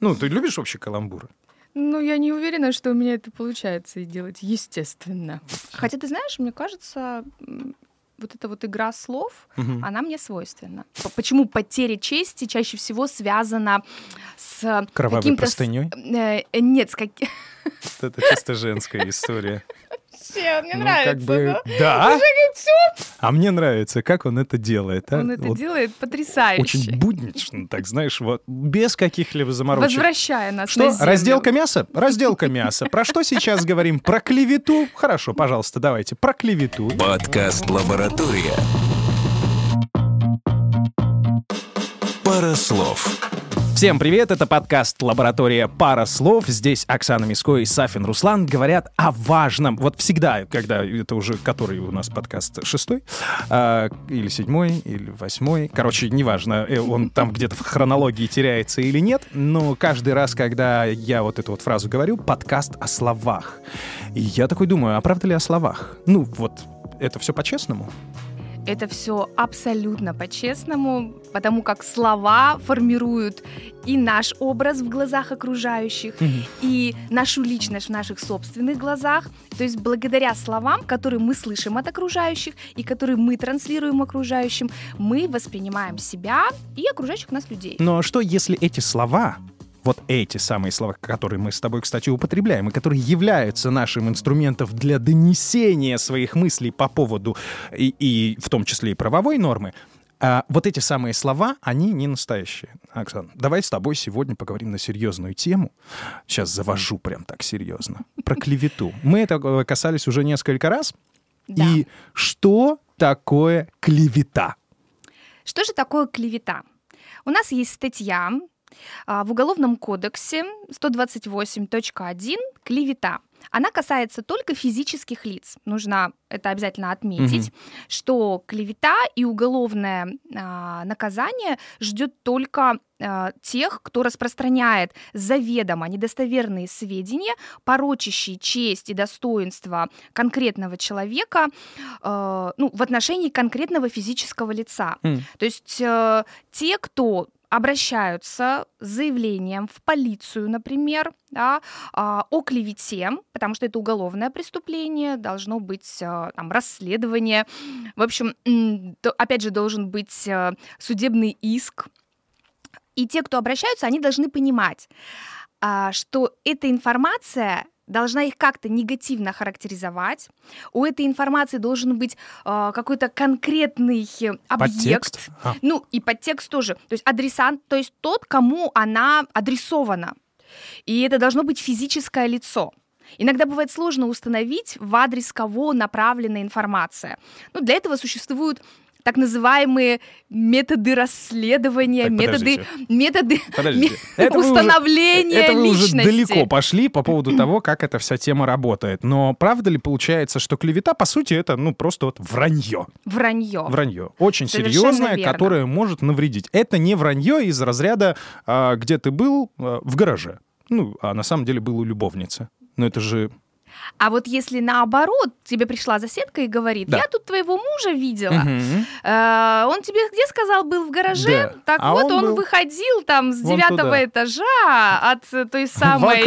Ну, ты любишь вообще каламбуры? Ну, я не уверена, что у меня это получается и делать естественно. Хотя, ты знаешь, мне кажется, вот эта вот игра слов, угу. она мне свойственна. Почему потеря чести чаще всего связана с Кровавой простыней? Э, э, нет, с каким... Это чисто женская история вообще, мне ну, нравится. Как бы, да? да? А мне нравится, как он это делает. А? Он это вот делает потрясающе. Очень буднично, так знаешь, вот без каких-либо заморочек. Возвращая нас Что? на землю. Разделка мяса? Разделка мяса. Про что сейчас говорим? Про клевету? Хорошо, пожалуйста, давайте. Про клевету. Подкаст «Лаборатория». Пара слов. Всем привет, это подкаст «Лаборатория. Пара слов». Здесь Оксана Миско и Сафин Руслан говорят о важном. Вот всегда, когда это уже который у нас подкаст шестой, э, или седьмой, или восьмой, короче, неважно, э, он там где-то в хронологии теряется или нет, но каждый раз, когда я вот эту вот фразу говорю, подкаст о словах. И я такой думаю, а правда ли о словах? Ну вот, это все по-честному? Это все абсолютно по-честному, потому как слова формируют и наш образ в глазах окружающих, mm-hmm. и нашу личность в наших собственных глазах. То есть благодаря словам, которые мы слышим от окружающих и которые мы транслируем окружающим, мы воспринимаем себя и окружающих нас людей. Но ну, а что, если эти слова вот эти самые слова, которые мы с тобой, кстати, употребляем, и которые являются нашим инструментом для донесения своих мыслей по поводу, и, и в том числе и правовой нормы, а вот эти самые слова, они не настоящие. Оксана, давай с тобой сегодня поговорим на серьезную тему. Сейчас завожу прям так серьезно. Про клевету. Мы это э, касались уже несколько раз. Да. И что такое клевета? Что же такое клевета? У нас есть статья в Уголовном кодексе 128.1 «Клевета». Она касается только физических лиц. Нужно это обязательно отметить, угу. что клевета и уголовное а, наказание ждет только а, тех, кто распространяет заведомо недостоверные сведения, порочащие честь и достоинство конкретного человека а, ну, в отношении конкретного физического лица. Mm. То есть а, те, кто обращаются с заявлением в полицию, например, да, а, о клевете, потому что это уголовное преступление, должно быть а, там, расследование. В общем, опять же, должен быть а, судебный иск. И те, кто обращаются, они должны понимать, что эта информация должна их как-то негативно характеризовать. У этой информации должен быть э, какой-то конкретный объект. Подтекст? А. Ну, и подтекст тоже. То есть адресант, то есть тот, кому она адресована. И это должно быть физическое лицо. Иногда бывает сложно установить, в адрес кого направлена информация. Ну, для этого существуют так называемые методы расследования, так, методы, методы подождите. Это установления уже, это личности. уже далеко пошли по поводу того, как эта вся тема работает. Но правда ли получается, что клевета, по сути, это ну просто вот вранье? Вранье. Вранье. Очень Совершенно серьезное, верно. которое может навредить. Это не вранье из разряда, а, где ты был а, в гараже. Ну, а на самом деле был у любовницы. Но это же а вот если наоборот, тебе пришла соседка и говорит, да. я тут твоего мужа видела, угу. э, он тебе где сказал, был в гараже? Да. Так а вот, он, он выходил там с девятого этажа от той самой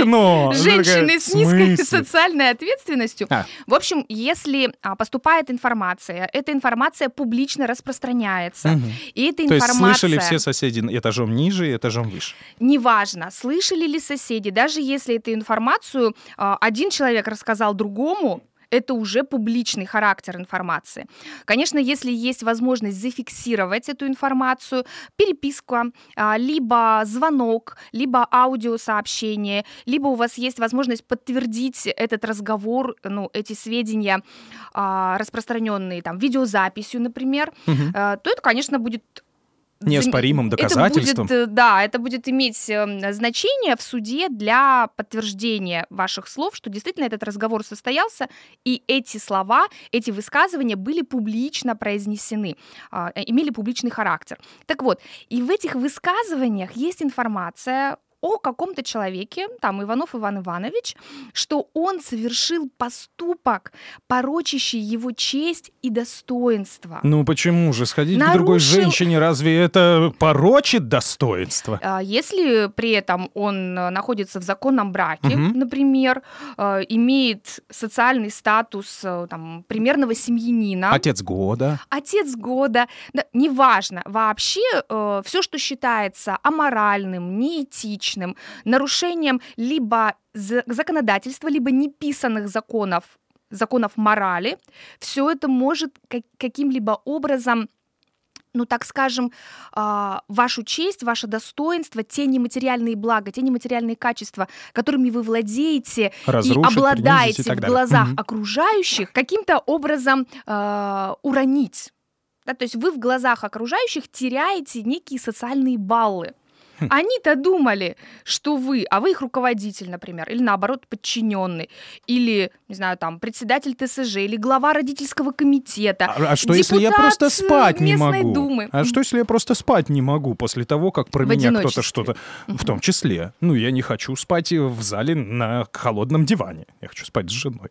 женщины с низкой социальной ответственностью. А. В общем, если а, поступает информация, эта информация публично распространяется. Угу. И эта То информация... есть слышали все соседи этажом ниже и этажом выше? Неважно, слышали ли соседи, даже если эту информацию а, один человек рассказал, сказал другому, это уже публичный характер информации. Конечно, если есть возможность зафиксировать эту информацию, переписка, а, либо звонок, либо аудиосообщение, либо у вас есть возможность подтвердить этот разговор, ну, эти сведения, а, распространенные там видеозаписью, например, угу. то это, конечно, будет неоспоримым доказательством. Это будет, да, это будет иметь эм, значение в суде для подтверждения ваших слов, что действительно этот разговор состоялся, и эти слова, эти высказывания были публично произнесены, а, э, имели публичный характер. Так вот, и в этих высказываниях есть информация о каком-то человеке, там Иванов Иван Иванович, что он совершил поступок, порочащий его честь и достоинство. Ну почему же сходить к Нарушил- другой женщине, разве это порочит достоинство? А, Если при этом он э, находится в законном браке, Мгм. например, э, имеет социальный статус э, там, примерного семьянина, Отец года. отец года, да, неважно, вообще все, что считается аморальным, неэтичным, нарушением либо за- законодательства, либо неписанных законов, законов морали, все это может ка- каким-либо образом ну, так скажем, а, вашу честь, ваше достоинство, те нематериальные блага, те нематериальные качества, которыми вы владеете и Разрушить, и обладаете так в глазах Мгм. окружающих, каким-то образом а, уронить. Да, то есть вы в глазах окружающих теряете некие социальные баллы. Они-то думали, что вы, а вы их руководитель, например, или наоборот подчиненный, или, не знаю, там, председатель ТСЖ, или глава родительского комитета. А, а что, если я просто э, спать не могу? думы. А что, если я просто спать не могу после того, как про В меня кто-то что-то... В том числе. Ну, я не хочу спать в зале на холодном диване. Я хочу спать с женой.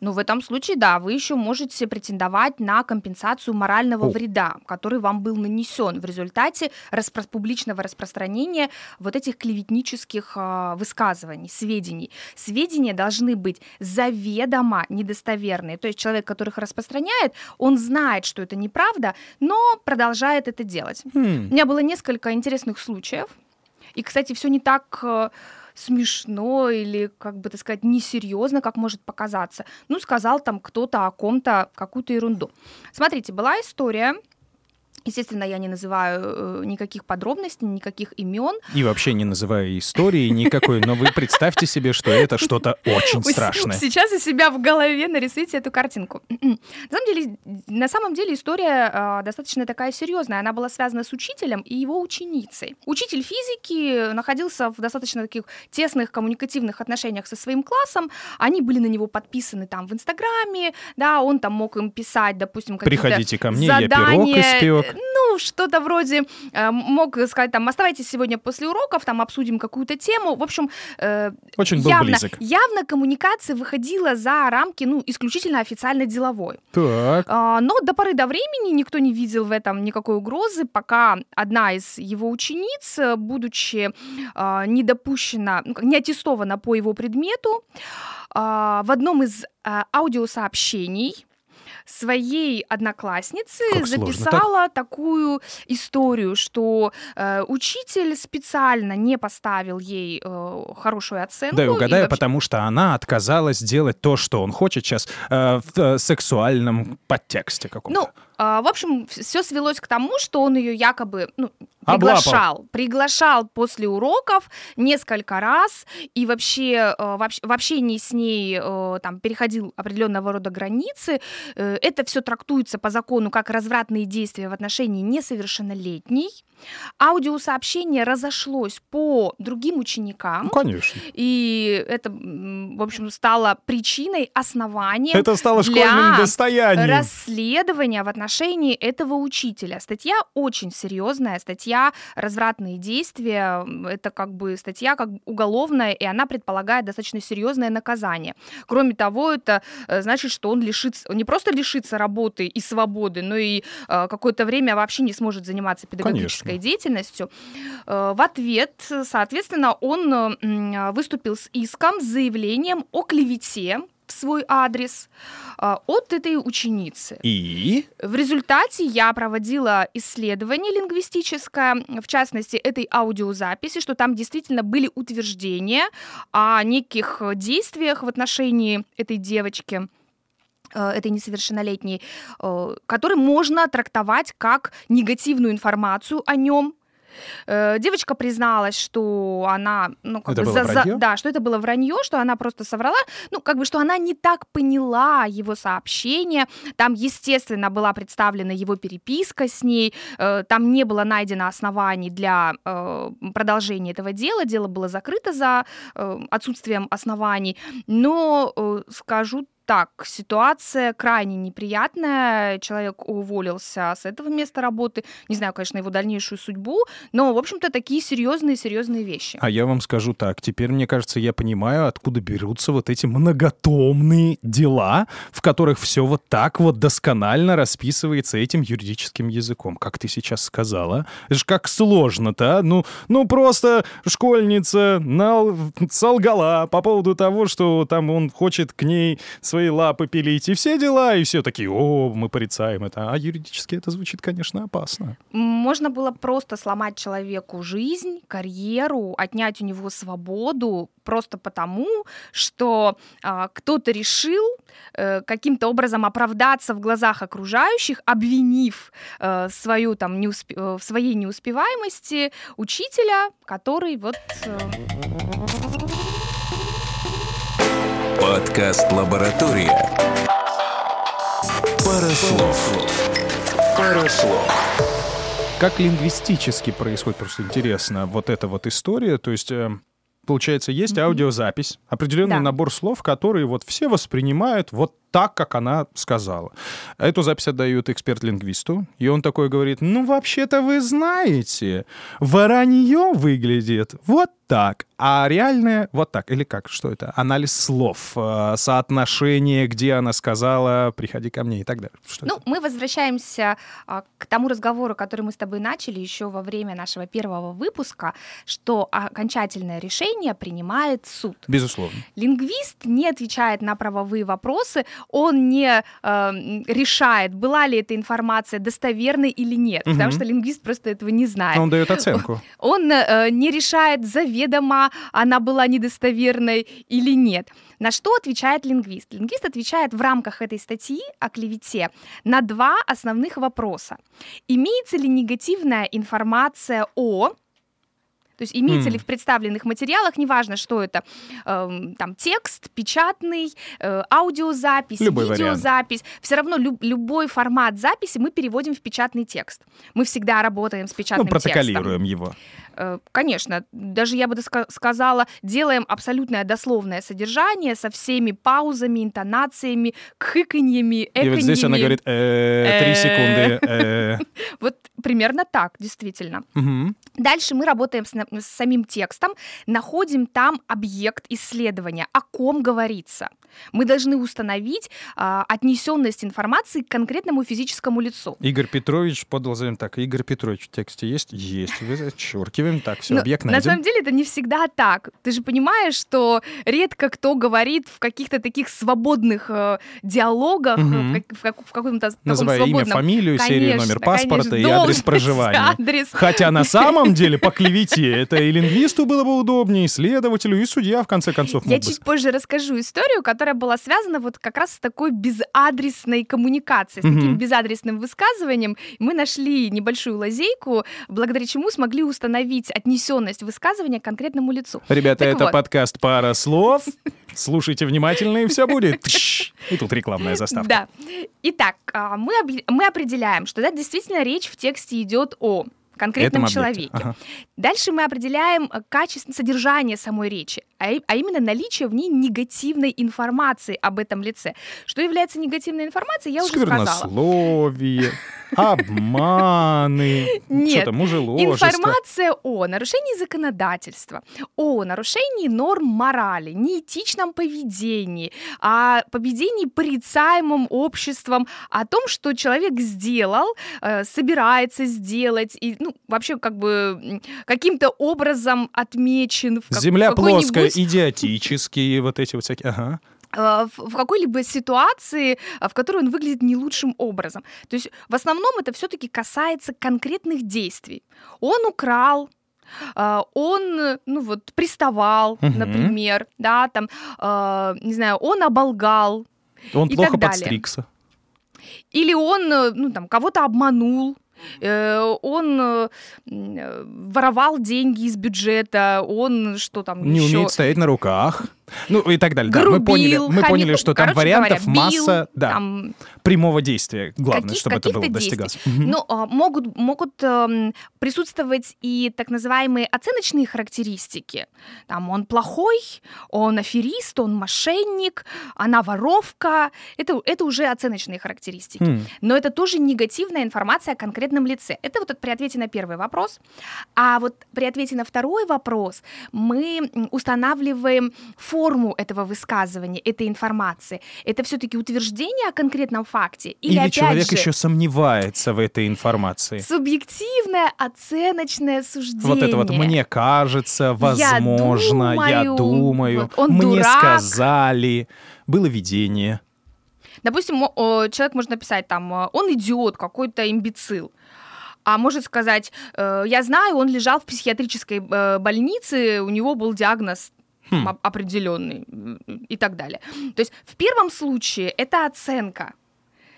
Ну, в этом случае, да, вы еще можете претендовать на компенсацию морального О. вреда, который вам был нанесен в результате распро- публичного распространения вот этих клеветнических а, высказываний, сведений. Сведения должны быть заведомо недостоверные. То есть человек, который их распространяет, он знает, что это неправда, но продолжает это делать. У Хм. меня было несколько интересных случаев. И, кстати, все не так э, смешно или, как бы так сказать, несерьезно, как может показаться. Ну, сказал там кто-то о ком-то какую-то ерунду. Смотрите, была история. Естественно, я не называю э, никаких подробностей, никаких имен. И вообще не называя истории никакой, но вы представьте себе, что это что-то очень страшное. Сейчас у себя в голове нарисуйте эту картинку. на, самом деле, на самом деле история а, достаточно такая серьезная. Она была связана с учителем и его ученицей. Учитель физики находился в достаточно таких тесных коммуникативных отношениях со своим классом. Они были на него подписаны там в Инстаграме, да, он там мог им писать, допустим, какие-то Приходите ко мне, я пирог задания, испек. Ну, что-то вроде, э, мог сказать, там, оставайтесь сегодня после уроков, там, обсудим какую-то тему. В общем, э, Очень был явно, близок. явно коммуникация выходила за рамки, ну, исключительно официально деловой. Так. А, Но до поры до времени никто не видел в этом никакой угрозы, пока одна из его учениц, э, будучи а, не допущена, ну, не аттестована по его предмету, а, в одном из а, аудиосообщений своей одноклассницы Как сложно записала такую историю, что э, учитель специально не поставил ей э, хорошую оценку. Да, и и угадаю, вообще- потому что она отказалась делать то, что он хочет сейчас э, в э, сексуальном подтексте каком-то. Ну, в общем, все свелось к тому, что он ее якобы ну, Облапал. приглашал, приглашал после уроков несколько раз и вообще э, в общ- в общении с ней э, там переходил определенного рода границы. Э, Это все трактуется по закону как развратные действия в отношении несовершеннолетней. Аудиосообщение разошлось по другим Ну, ученикам. конечно. И это, в общем, стало причиной, основанием Это стало для достоянием. расследования в отношении этого учителя. Статья очень серьезная, статья «Развратные действия». Это как бы статья как уголовная, и она предполагает достаточно серьезное наказание. Кроме того, это э, значит, что он лишится, он не просто лишится работы и свободы, но и э, какое-то время вообще не сможет заниматься педагогической Конечно. деятельностью. Э, В ответ, соответственно, он выступил с иском, с заявлением о клевете в свой адрес э, от этой ученицы. И? В результате я проводила исследование лингвистическое, в частности, этой аудиозаписи, что там действительно были утверждения о неких э, действиях в отношении этой девочки этой несовершеннолетней, э, который можно трактовать как негативную информацию о нем. Э, Девочка призналась, что она, ну, как Это бы было за- вранье? да, что это было вранье, что она просто соврала, ну, как бы, что она не так поняла его сообщение. Там, естественно, была представлена его переписка с ней, э, там не было найдено оснований для э, продолжения этого дела, дело было закрыто за э, отсутствием оснований, но э, скажу так, ситуация крайне неприятная. Человек уволился с этого места работы. Не знаю, конечно, его дальнейшую судьбу, но, в общем-то, такие серьезные-серьезные вещи. А я вам скажу так, теперь, мне кажется, я понимаю, откуда берутся вот эти многотомные дела, в которых все вот так вот досконально расписывается этим юридическим языком, как ты сейчас сказала. Это же как сложно-то, а? Ну, ну просто школьница нал... солгала по поводу того, что там он хочет к ней свои лапы пилить, и все дела, и все такие, о, мы порицаем это. А юридически это звучит, конечно, опасно. Можно было просто сломать человеку жизнь, карьеру, отнять у него свободу, просто потому, что а, кто-то решил э, каким-то образом оправдаться в глазах окружающих, обвинив э, свою там неуспе- э, в своей неуспеваемости учителя, который вот э, Подкаст «Лаборатория». Пара слов. Пара слов. Как лингвистически происходит, просто интересно, вот эта вот история, то есть... э, Получается, есть аудиозапись, определенный Да. набор слов, которые вот все воспринимают вот так, как она сказала. Эту запись отдают эксперт-лингвисту, и он такой говорит, ну, вообще-то вы знаете, воронье выглядит вот так, а реальное вот так. Или как? Что это? Анализ слов, э, соотношение, где она сказала, приходи ко мне и так далее. Что Ну, это? мы возвращаемся а, к тому разговору, который мы с тобой начали еще во время нашего первого выпуска, что окончательное решение принимает суд. Безусловно. Лингвист не отвечает на правовые вопросы, он не э, решает, была ли эта информация достоверной или нет, потому Мгм. что лингвист просто этого не знает. Он дает оценку. Он э, не решает, заведомо она была недостоверной или нет. На что отвечает лингвист? Лингвист отвечает в рамках этой статьи о клевете на два основных вопроса. Имеется ли негативная информация о то есть имеется М. ли в представленных материалах, неважно, что это, эм, там текст, печатный, э, аудиозапись, Любой вариант. видеозапись, все равно люб- любой формат записи мы переводим в печатный текст. Мы всегда работаем с Ну, печатным текстом. протоколируем его. Э, Конечно, даже я бы сказала, делаем абсолютное дословное содержание со всеми паузами, интонациями, кхыканьями, И вот здесь она эканьями. говорит, «Э, три Э. секунды. э». Вот примерно так, действительно. Мгм. Дальше мы работаем с, на- с самим текстом, находим там объект исследования, о ком говорится. Мы должны установить а, отнесенность информации к конкретному физическому лицу. Игорь Петрович подал. Так, Игорь Петрович в тексте есть? Есть. Вы Зачеркиваем. Так, все, Но объект на найден. самом деле это не всегда так. Ты же понимаешь, что редко кто говорит в каких-то таких свободных э, диалогах, Мгм. в, как- в в каком-то Называя имя, фамилию, серию, Конечно, номер паспорта конечно, и адрес проживания. адрес. Хотя на самом деле по клевете это и лингвисту было бы удобнее, и следователю, и судья, в конце концов, Я чуть позже расскажу историю, которая была связана вот как раз с такой безадресной коммуникацией, с таким безадресным высказыванием. Мы нашли небольшую лазейку, благодаря чему смогли установить отнесенность высказывания к конкретному лицу. Ребята, Так это вот. подкаст «Пара слов». Слушайте внимательно, и все будет. И тут рекламная заставка. Да. Итак, а, мы, мы определяем, что да, действительно речь в тексте идет о конкретном Этом человеке. Ага. Дальше мы определяем э, качество, содержание самой речи, а, а именно наличие в ней негативной информации об этом лице. Что является негативной информацией, я уже сказала. Сквернословие, обманы, Нет. что-то мужеложество. Информация о нарушении законодательства, о нарушении норм морали, неэтичном поведении, о поведении порицаемым обществом, о том, что человек сделал, э, собирается сделать, и, ну, вообще, как бы, каким-то образом отмечен в, как- Земля плоская, идиотические вот эти вот всякие. Ага. Э, в какой-либо ситуации, э, в которой он выглядит не лучшим образом. То есть в основном это все-таки касается конкретных действий. Он украл, э, он, ну вот, приставал, Мгм. например, да, там, не знаю, он оболгал, Он И плохо так далее. подстригся. или он, э, ну там, кого-то обманул. э, Он э, воровал деньги из бюджета, он что там Не еще? умеет стоять на руках. Ну и так далее. да. Мы грубил, поняли, мы хамил. поняли, что там вариантов говоря, бил, масса, да, там, прямого действия. Главное, каких- чтобы это было достигалось. Ну, а, могут, могут эм, присутствовать и так называемые оценочные характеристики. Там он плохой, он аферист, он мошенник, она воровка. Это, это уже оценочные характеристики. Хм. Но это тоже негативная информация о конкретном лице. Это вот при ответе на первый вопрос. А вот при ответе на второй вопрос мы устанавливаем форму этого высказывания, этой информации. Это все-таки утверждение о конкретном факте? Или, Или опять человек же, еще сомневается в этой информации. субъективное оценочное суждение? Вот это вот мне кажется, возможно, я думаю, думаю, вот он мне дурак. сказали, было видение. Допустим, человек может написать там, э, он идиот, какой-то имбецил. А может сказать, э, я знаю, он лежал в психиатрической э, больнице, у него был диагноз Хм. оп- определенный и так далее. То есть в первом случае это оценка.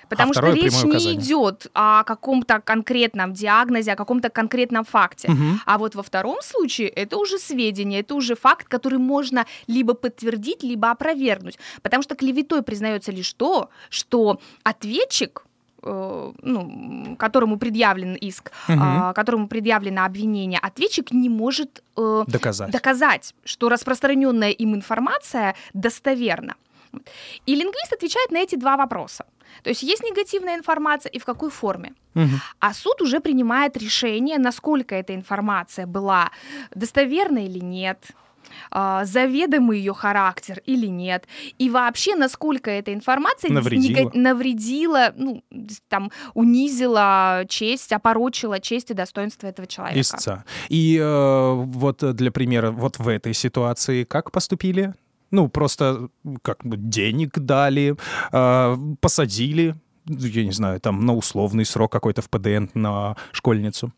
Потому что второе речь не идет о каком-то конкретном диагнозе, о каком-то конкретном факте. Мгм. А вот во втором случае это уже сведения, это уже факт, который можно либо подтвердить, либо опровергнуть. Потому что клеветой признается лишь то, что ответчик ну, которому предъявлен иск, а, которому предъявлено обвинение, ответчик не может э, Доказать. доказать, что распространенная им информация достоверна. И лингвист отвечает на эти два вопроса. То есть есть негативная информация и в какой форме. Мгм. А суд уже принимает решение, насколько эта информация была достоверна или нет, заведомый ее характер или нет, и вообще насколько эта информация Навредила. нега- навредила, ну, там, унизила честь, опорочила честь и достоинство этого человека. Истца. И э, вот для примера, вот в этой ситуации как поступили? Ну, просто как бы денег дали, э, посадили, я не знаю, там на условный срок какой-то в ПДН на школьницу.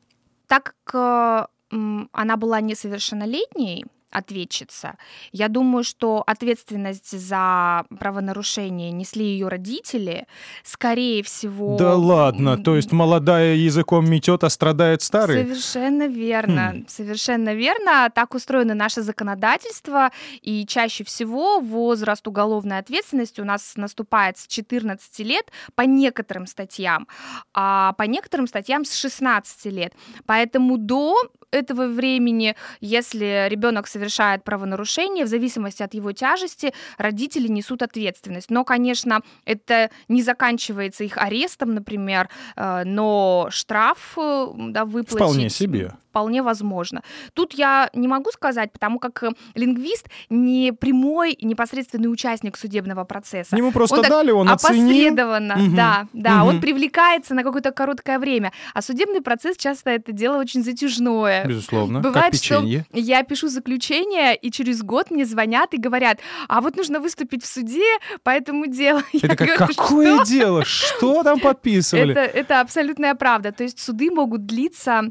Так как э, она была несовершеннолетней, ответчица, я думаю, что ответственность за правонарушение несли ее родители, скорее всего... Да ладно, то есть молодая языком метет, а страдает старый? Совершенно верно, Хм. совершенно верно. Так устроено наше законодательство, и чаще всего возраст уголовной ответственности у нас наступает с 14 лет по некоторым статьям, а по некоторым статьям с 16 лет. Поэтому до этого времени, если ребенок совершает правонарушение, в зависимости от его тяжести, родители несут ответственность. Но, конечно, это не заканчивается их арестом, например, э, но штраф э, да, выплатить Вполне себе. Вполне возможно. Тут я не могу сказать, потому как э, лингвист не прямой непосредственный участник судебного процесса. Ему просто Он дали, он оценил. Опосредованно, Мгм. да, да, Мгм. он привлекается на какое-то короткое время, а судебный процесс часто это дело очень затяжное. Безусловно, Бывает, как печенье. что я пишу заключение, и через год мне звонят и говорят, а вот нужно выступить в суде по этому делу. Я Это как, говорю, какое «Что?» дело? Что там подписывали? Это, это абсолютная правда. То есть суды могут длиться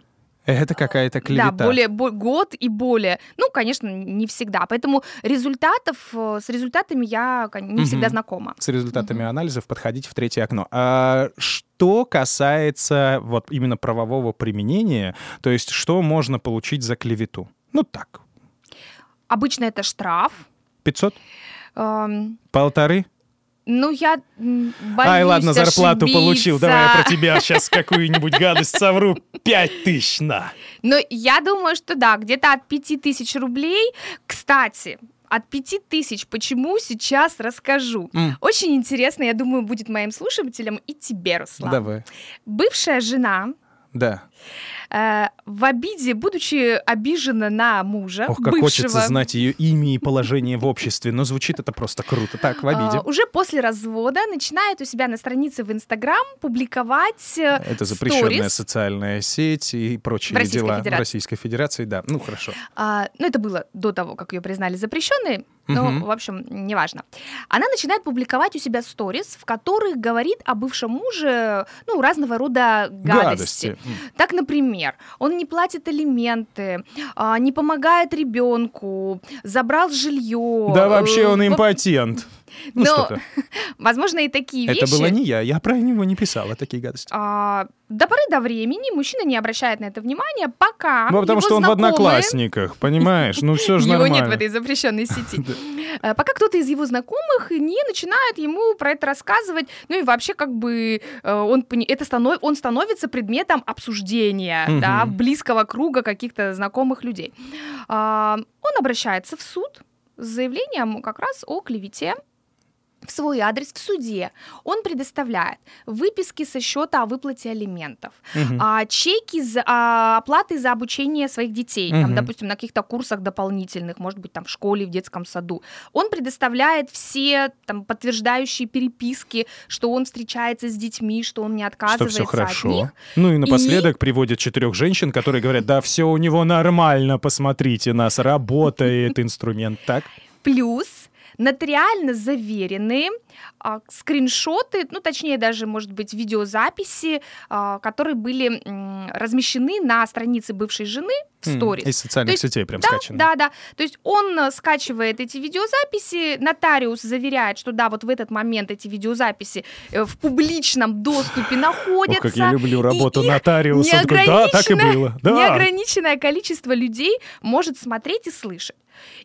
Это какая-то клевета. да, более бо- год и более. Ну, конечно, не всегда. Поэтому результатов э, с результатами я не всегда Мгм. знакома. С результатами анализов подходить в третье окно. А что касается вот именно правового применения, то есть что можно получить за клевету? Ну так, Обычно это штраф. 500? Эм, Полторы? Ну, я боюсь Ай, ладно, зарплату получил. ошибиться. Давай я про тебя сейчас какую-нибудь гадость совру. Пять тысяч на. Но я думаю, что да, где-то от 5000 рублей. Кстати, от 5000 почему сейчас расскажу. М. Очень интересно, я думаю, будет моим слушателям и тебе, Руслан. Давай. Бывшая жена Да. Э, в обиде, будучи обижена на мужа, Ох, как бывшего, хочется знать ее имя и положение в обществе. Но звучит это просто круто. Так, в обиде. а, уже после развода начинает у себя на странице в Инстаграм публиковать э, Это запрещенная социальная сеть и прочие В дела Федерации. в Российской Федерации. Да, ну хорошо. А, ну, это было до того, как ее признали запрещенной, но, Мгм. в общем, неважно. Она начинает публиковать у себя сторис, в которых говорит о бывшем муже, ну, разного рода гадости. Гадости. М. Так, например, он не платит алименты, а, не помогает ребенку, забрал жилье. Да вообще он э, в- импотент. Ну, Но, возможно, и такие вещи. Это было не я, я про него не писала такие гадости. а, до поры до времени мужчина не обращает на это внимания, пока Ну, потому его что он в одноклассниках, понимаешь? Ну, все же Его нормально. нет в этой запрещенной сети. Э, Пока кто-то из его знакомых не начинает ему про это рассказывать, ну и вообще как бы э, он, это станов- он становится предметом обсуждения, Мгм. да, близкого круга каких-то знакомых людей. А, Он обращается в суд с заявлением как раз о клевете в свой адрес в суде. Он предоставляет выписки со счета о выплате алиментов, а, чеки за, а, оплаты за обучение своих детей, там, Мгм. допустим, на каких-то курсах дополнительных, может быть, там в школе, в детском саду. Он предоставляет все там подтверждающие переписки, что он встречается с детьми, что он не Что отказывается все хорошо. от них. Ну и напоследок приводят четырех женщин, которые говорят, да, все у него нормально, посмотрите нас, работает инструмент, так? Плюс нотариально заверенные а, скриншоты, ну, точнее, даже, может быть, видеозаписи, а, которые были м, размещены на странице бывшей жены в сторис. Из социальных есть, сетей прям Да, скачано. да, да. То есть он э, скачивает эти видеозаписи, нотариус заверяет, что да, вот в этот момент эти видеозаписи э, в публичном доступе находятся. Ох, как я люблю работу нотариуса. Да, так и было. Да. Неограниченное количество людей может смотреть и слышать.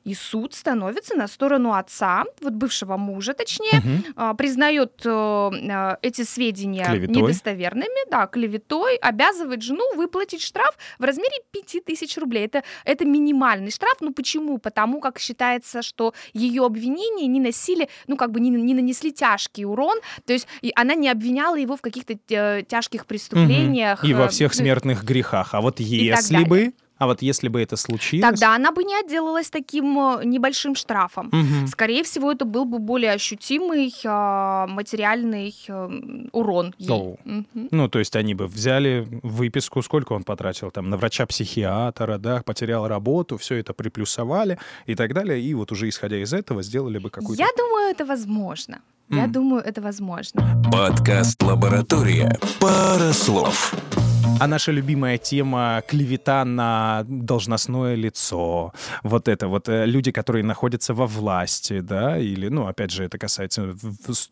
И суд становится на сторону отца, вот бывшего мужа, точнее, а, признает э, э, эти сведения Клеветой. недостоверными, да, клеветой, обязывает жену выплатить штраф в размере 5000 рублей. Это, это минимальный штраф. Ну почему? Потому как считается, что ее обвинения не носили, ну как бы не, не нанесли тяжкий урон, то есть и она не обвиняла его в каких-то э, тяжких преступлениях. И во всех смертных грехах. А вот если бы, а вот если бы это случилось... Тогда она бы не отделалась таким э, небольшим штрафом. Мгм. Скорее всего, это был бы более ощутимый а, материальный э, урон ей. Мгм. Ну, то есть они бы взяли выписку, сколько он потратил там на врача-психиатра, да, потерял работу, все это приплюсовали и так далее, и вот уже исходя из этого сделали бы какую-то... Я думаю, это возможно. Я думаю, это возможно. Подкаст «Лаборатория». Пара слов. А наша любимая тема клевета на должностное лицо, вот это вот э, люди, которые находятся во власти, да, или, ну, опять же, это касается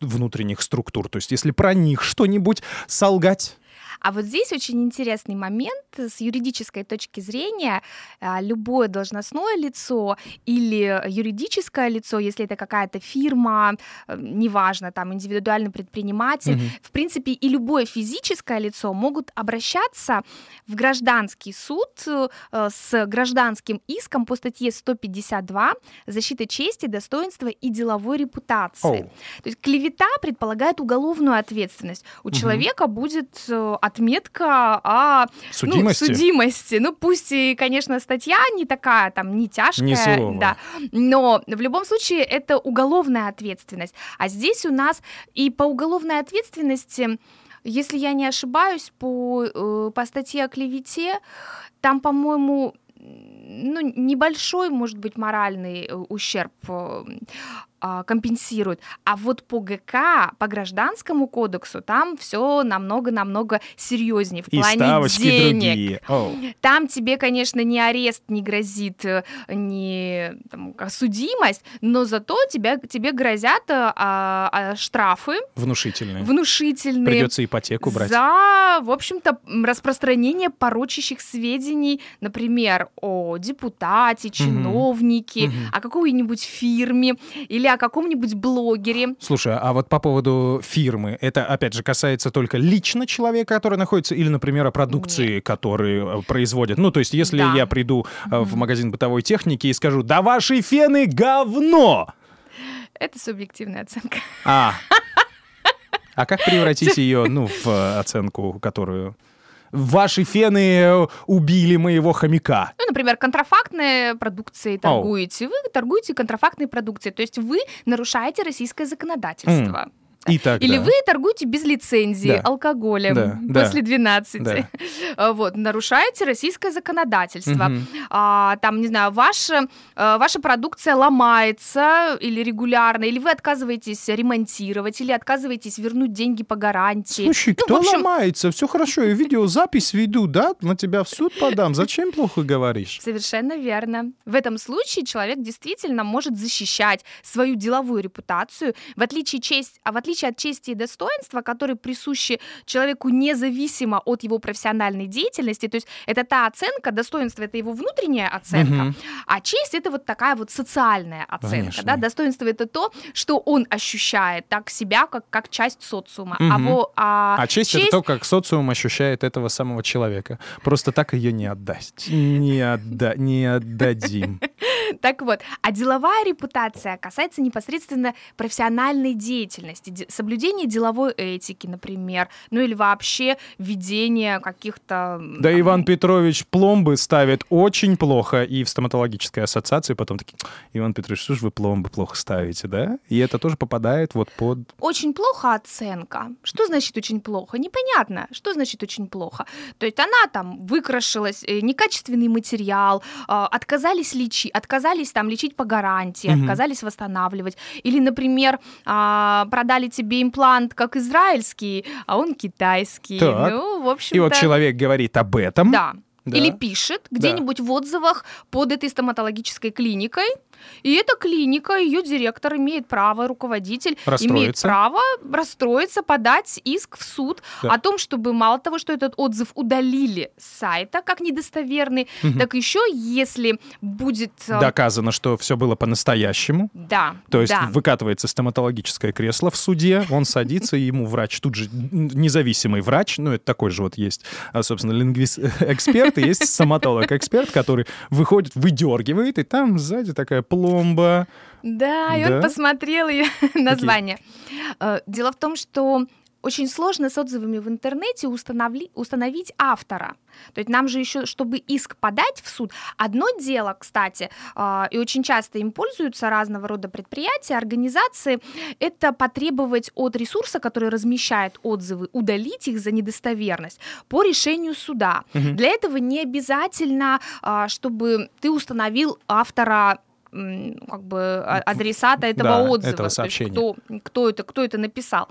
внутренних структур, то есть если про них что-нибудь солгать, А вот здесь очень интересный момент с юридической точки зрения. а, Любое должностное лицо или юридическое лицо, если это какая-то фирма, э, неважно, там индивидуальный предприниматель, Мгм. в принципе, и любое физическое лицо могут обращаться в гражданский суд э, с гражданским иском по статье 152 «Защита чести, достоинства и деловой репутации». Оу. То есть клевета предполагает уголовную ответственность. У Мгм. человека будет э, отметка о судимости, Ну, судимости. Ну, пусть и, конечно, статья не такая, там, не тяжкая. Не суровая. Да. Но в любом случае это уголовная ответственность. А здесь у нас и по уголовной ответственности, если я не ошибаюсь, по, э, по статье о клевете, там, по-моему, ну, небольшой, может быть, моральный э, ущерб а, компенсирует. А вот по ГК, по гражданскому кодексу, там все намного-намного серьезнее в и плане денег. другие. Там тебе, конечно, не арест не грозит, э, не там, судимость, но зато тебя, тебе грозят э, а, а, штрафы Внушительные. внушительные. Придется ипотеку брать. За, в общем-то, распространение порочащих сведений, например, о депутате, чиновнике, Мгм. о какой-нибудь фирме или о каком-нибудь блогере. Слушай, а вот по поводу фирмы, это, опять же, касается только лично человека, который находится, или, например, о продукции, которые э, производят? Ну, то есть, если Да. я приду э, в магазин бытовой техники и скажу, да ваши фены говно! Это субъективная оценка. А, а как превратить ее, ну, в э, оценку, которую... Ваши фены э, убили моего хомяка. Ну, например, контрафактной продукцией торгуете. Вы торгуете контрафактной продукцией. То есть вы нарушаете российское законодательство. И тогда. Или вы торгуете без лицензии Да. алкоголем Да, да. после 12. Да. Вот, нарушаете российское законодательство. Мгм. А, там, не знаю, ваша, э, ваша продукция ломается или регулярно, или вы отказываетесь ремонтировать, или отказываетесь вернуть деньги по гарантии. Слушай, Ну, кто общем- ломается? Все хорошо, я видеозапись веду, да? На тебя в суд подам. Зачем плохо говоришь? Совершенно верно. В этом случае человек действительно может защищать свою деловую репутацию, в отличие, честь, а в отличие от чести и достоинства, которые присущи человеку независимо от его профессиональной деятельности. То есть это та оценка, достоинство это его внутренняя оценка, Мгм. а честь это вот такая вот социальная оценка. Конечно. Да? Достоинство это то, что он ощущает так себя, как, как часть социума. А, Мгм. во- а А честь, это то, как социум ощущает этого самого человека. Просто так ее не отдасть. Не, отда... не отдадим. Так вот, а деловая репутация касается непосредственно профессиональной деятельности, де- соблюдения деловой этики, например, ну или вообще ведения каких-то... Да там, Иван Петрович пломбы ставит очень плохо, и в стоматологической ассоциации потом такие, Иван Петрович, что же вы пломбы плохо ставите, да? И это тоже попадает вот под... Очень плохо оценка. Что значит очень плохо? Непонятно, что значит очень плохо. То есть она там выкрашилась, э, некачественный материал, а, отказались лечить, отказались там лечить по гарантии, Мгм. отказались восстанавливать. Или, например, а, продали тебе имплант как израильский, а он китайский. Так. Ну, в общем И вот человек говорит об этом. Да. Да. Или пишет где-нибудь в отзывах под этой стоматологической клиникой. И эта клиника, ее директор имеет право, руководитель имеет право расстроиться, подать иск в суд Да. о том, чтобы мало того, что этот отзыв удалили с сайта как недостоверный, Мгм. так еще если будет... э, Доказано, что все было по-настоящему. Да, То есть да. выкатывается стоматологическое кресло в суде, он садится, и ему врач, тут же независимый врач, ну, это такой же вот есть, а, собственно, лингвист-эксперт, и есть стоматолог-эксперт, который выходит, выдергивает, и там сзади такая пломба. Да, и Да? он посмотрел ее название. Э, Дело в том, что очень сложно с отзывами в интернете установли- установить автора. То есть нам же еще, чтобы иск подать в суд, одно дело, кстати, а, и очень часто им пользуются разного рода предприятия, организации, это потребовать от ресурса, который размещает отзывы, удалить их за недостоверность по решению суда. Мгм. Для этого не обязательно, а, чтобы ты установил автора как бы а- адресата этого Да, отзыва, этого то есть сообщения. кто, кто это, кто это написал.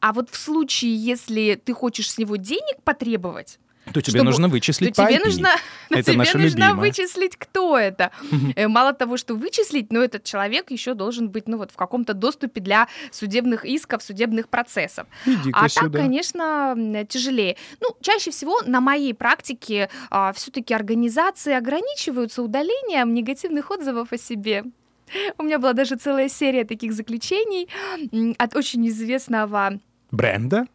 А вот в случае, если ты хочешь с него денег потребовать, То тебе Чтобы- нужно то вычислить по тебе IP. нужно, Это тебе наша нужно любимая. вычислить, кто это. Э, Мало того, что вычислить, но этот человек еще должен быть, ну вот в каком-то доступе для судебных исков, судебных процессов. Иди-ка А так, сюда. конечно, м, тяжелее. Ну, чаще всего на моей практике все-таки организации ограничиваются удалением негативных отзывов о себе. У меня была даже целая серия таких заключений от очень известного Бренда,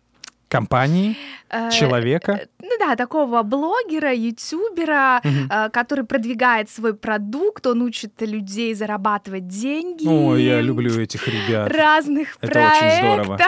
компании, э, человека. ну да, такого блогера, ютубера, э, который продвигает свой продукт, он учит людей зарабатывать деньги. Ой, я люблю этих ребят. разных Это очень проектов. здорово.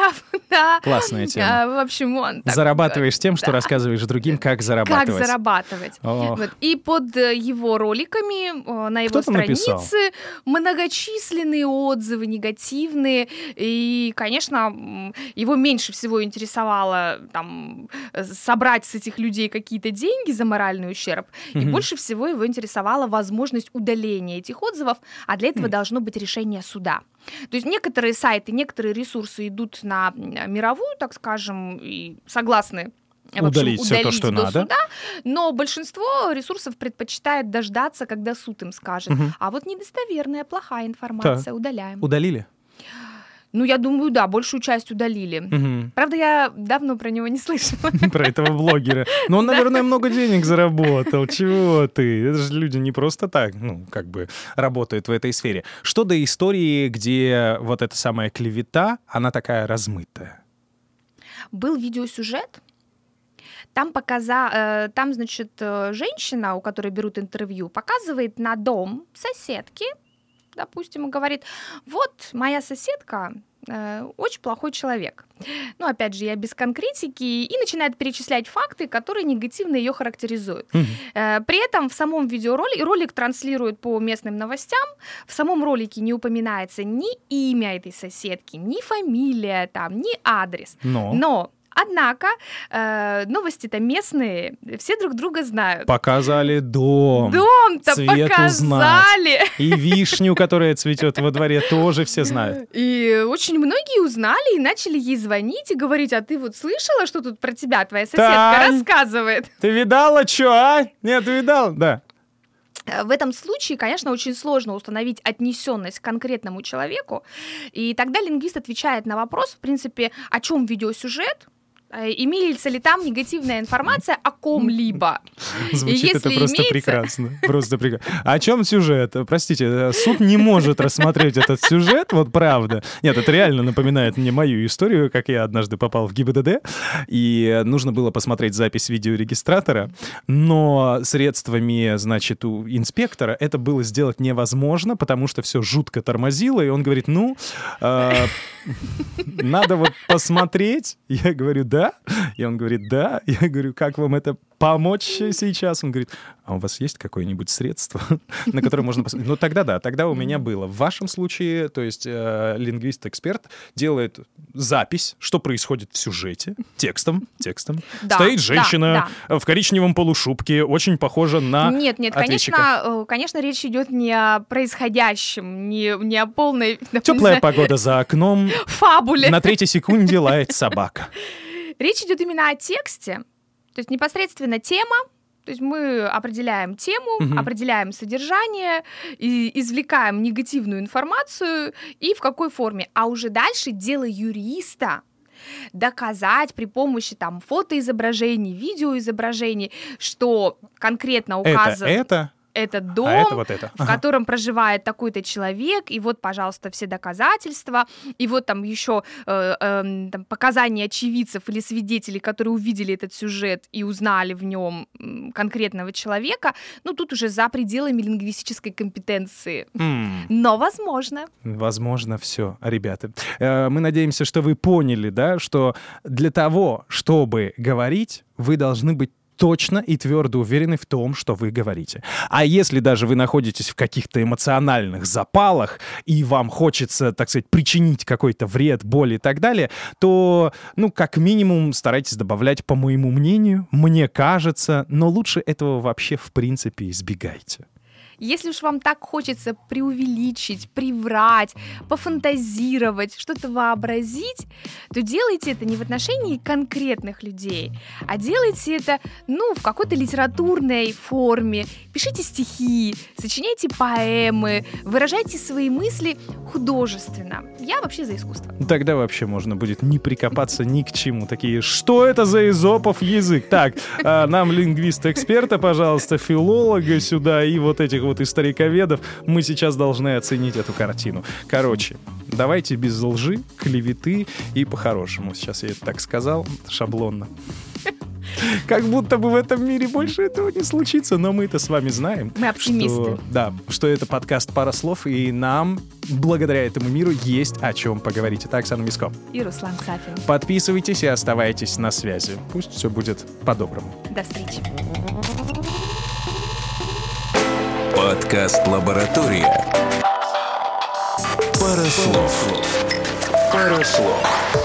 Да. Классная тема. В общем, он так, Зарабатываешь тем, что да. рассказываешь другим, как как зарабатывать. зарабатывать. Ох. Вот. И под э, его роликами э, на его написал? странице многочисленные отзывы негативные. И, конечно, его меньше всего интересовало там, э, собрать с этих людей какие-то деньги за моральный ущерб. И Мгм. больше всего его интересовала возможность удаления этих отзывов, а для этого Хм. должно быть решение суда. То есть некоторые сайты, некоторые ресурсы идут на мировую, так скажем, и согласны в общем, Удалить то, удалить что до надо. суда, но большинство ресурсов предпочитает дождаться, когда суд им скажет. Мгм. А вот недостоверная, плохая информация удаляем. Удалили? Ну, я думаю, да, большую часть удалили. Мгм. Правда, я давно про него не слышала. Про этого блогера. Но он, наверное, много денег заработал. Чего ты? Это же люди не просто так, ну, как бы работают в этой сфере. Что до истории, где вот эта самая клевета, она такая размытая? Был видеосюжет, там, показа... э, там, значит, э, женщина, у которой берут интервью, показывает на дом соседки, допустим, и говорит, вот моя соседка э, очень плохой человек. Ну, опять же, я без конкретики, и начинает перечислять факты, которые негативно ее характеризуют. Э, При этом в самом видеоролике, ролик транслирует по местным новостям, в самом ролике не упоминается ни имя этой соседки, ни фамилия там, ни адрес. Но, Но Однако э, новости-то местные, все друг друга знают. показали дом. Дом-то цвет показали. И вишню, которая цветет во дворе, тоже все знают. И очень многие узнали и начали ей звонить и говорить, а ты вот слышала, что тут про тебя твоя соседка Тань! рассказывает? Ты видала, что, а? Нет, видал? Да. Э, В этом случае, конечно, очень сложно установить отнесенность к конкретному человеку, и тогда лингвист отвечает на вопрос, в принципе, о чем видеосюжет, имеется ли там негативная информация о ком-либо. Звучит если это просто имеется- прекрасно. Просто прекрасно. А о чем сюжет? Простите, э, суд не может рассмотреть этот сюжет, вот правда. Нет, это реально напоминает мне мою историю, как я однажды попал в ГИБДД, и нужно было посмотреть запись видеорегистратора, но средствами, значит, у инспектора это было сделать невозможно, потому что все жутко тормозило, и он говорит, ну, э, надо вот посмотреть. Я говорю, да. И он говорит, да. Я говорю, как вам это помочь сейчас? Он говорит, а у вас есть какое-нибудь средство, на которое можно посмотреть? Ну, тогда да, тогда у меня было. В вашем случае, то есть э, лингвист-эксперт делает запись, что происходит в сюжете, текстом, текстом. Да, Стоит да, женщина в коричневом полушубке, очень похожа на Нет, нет, ответчика. конечно, э, конечно, речь идет не о происходящем, не, не о полной Теплая погода за окном, фабуле. на третьей секунде лает собака. Речь идет именно о тексте, то есть непосредственно тема, то есть мы определяем тему, Мгм. определяем содержание, и извлекаем негативную информацию и в какой форме. А уже дальше дело юриста доказать при помощи там фотоизображений, видеоизображений, что конкретно Это, указан это, этот дом, а это вот это. в Ага. котором проживает такой-то человек, и вот, пожалуйста, все доказательства, и вот там еще э, эм, там, показания очевидцев или свидетелей, которые увидели этот сюжет и узнали в нем конкретного человека, ну тут уже за пределами лингвистической компетенции. М. Но возможно. Возможно, все, ребята. Э, Мы надеемся, что вы поняли, да, что для того, чтобы говорить, вы должны быть точно и твердо уверены в том, что вы говорите. А если даже вы находитесь в каких-то эмоциональных запалах, и вам хочется, так сказать, причинить какой-то вред, боль и так далее, то, ну, как минимум, старайтесь добавлять, по моему мнению, мне кажется, но лучше этого вообще, в принципе, избегайте. Если уж вам так хочется преувеличить, приврать, пофантазировать, что-то вообразить, то делайте это не в отношении конкретных людей, а делайте это, ну, в какой-то литературной форме. Пишите стихи, сочиняйте поэмы, выражайте свои мысли художественно. Я вообще за искусство. Тогда вообще можно будет не прикопаться ни к чему. Такие, что это за изопов язык? Так, а, нам лингвиста-эксперта, пожалуйста, филолога сюда и вот этих вот историковедов. Мы сейчас должны оценить эту картину. Короче, давайте без лжи, клеветы и по-хорошему. Сейчас я это так сказал, шаблонно. Как будто бы в этом мире больше этого не случится, но мы это с вами знаем. Мы оптимисты. Что, да, что это подкаст «Пара слов», и нам, благодаря этому миру, есть о чем поговорить. Это Оксана Миско. И Руслан Сафин. Подписывайтесь и оставайтесь на связи. Пусть все будет по-доброму. До встречи. Подкаст «Лаборатория». Пара слов. Пара слов.